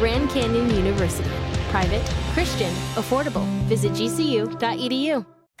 Grand Canyon University. Private, Christian, affordable. Visit gcu.edu.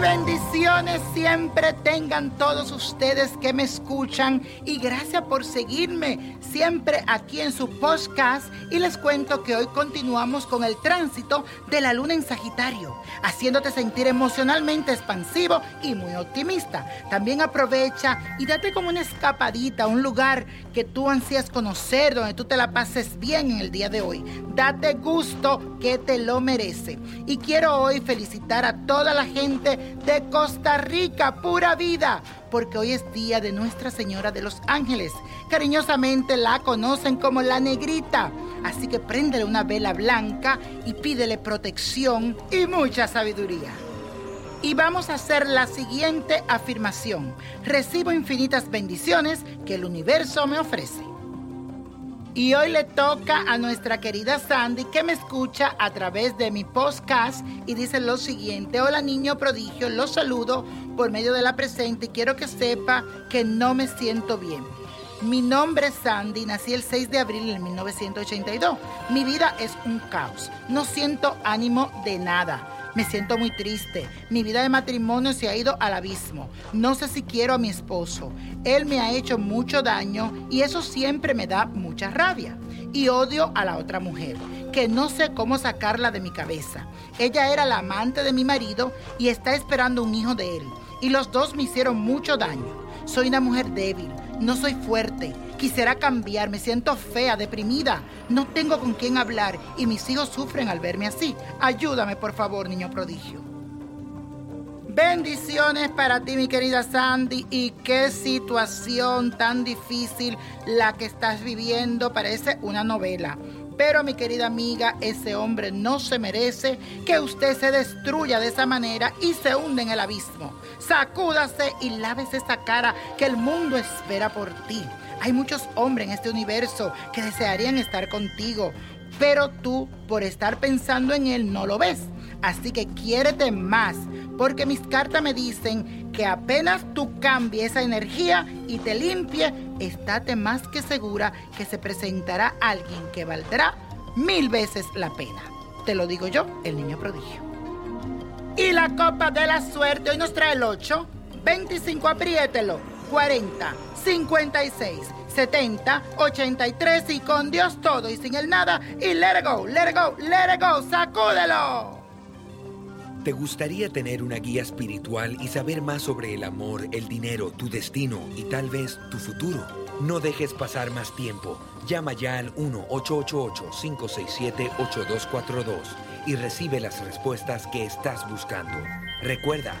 Bendiciones siempre tengan todos ustedes que me escuchan y gracias por seguirme siempre aquí en su podcast y les cuento que hoy continuamos con el tránsito de la luna en Sagitario, haciéndote sentir emocionalmente expansivo y muy optimista. También aprovecha y date como una escapadita a un lugar que tú ansías conocer, donde tú te la pases bien en el día de hoy. Date gusto que te lo merece. Y quiero hoy felicitar a toda la gente de Costa Rica, pura vida, porque hoy es día de Nuestra Señora de los Ángeles. Cariñosamente la conocen como la negrita. Así que préndele una vela blanca y pídele protección y mucha sabiduría. Y vamos a hacer la siguiente afirmación. Recibo infinitas bendiciones que el universo me ofrece. Y hoy le toca a nuestra querida Sandy que me escucha a través de mi podcast y dice lo siguiente. Hola niño prodigio, los saludo por medio de la presente y quiero que sepa que no me siento bien. Mi nombre es Sandy, nací el 6 de abril de 1982. Mi vida es un caos, no siento ánimo de nada. Me siento muy triste. Mi vida de matrimonio se ha ido al abismo. No sé si quiero a mi esposo. Él me ha hecho mucho daño y eso siempre me da mucha rabia. Y odio a la otra mujer, que no sé cómo sacarla de mi cabeza. Ella era la amante de mi marido y está esperando un hijo de él. Y los dos me hicieron mucho daño. Soy una mujer débil, no soy fuerte. Quisiera cambiar, me siento fea, deprimida. No tengo con quién hablar y mis hijos sufren al verme así. Ayúdame, por favor, niño prodigio. Bendiciones para ti, mi querida Sandy. Y qué situación tan difícil la que estás viviendo. Parece una novela. Pero mi querida amiga, ese hombre no se merece que usted se destruya de esa manera y se hunde en el abismo. Sacúdase y lávese esa cara que el mundo espera por ti. Hay muchos hombres en este universo que desearían estar contigo, pero tú por estar pensando en él no lo ves. Así que quiérete más, porque mis cartas me dicen que apenas tú cambies esa energía y te limpie, estate más que segura que se presentará alguien que valdrá mil veces la pena. Te lo digo yo, el niño prodigio. Y la copa de la suerte hoy nos trae el 8, 25, apriételo, 40, 56, 70, 83 y con Dios todo y sin el nada y let it go, let it go, let it go, sacúdelo. ¿Te gustaría tener una guía espiritual y saber más sobre el amor, el dinero, tu destino y tal vez tu futuro? No dejes pasar más tiempo. Llama ya al 1-888-567-8242 y recibe las respuestas que estás buscando. Recuerda,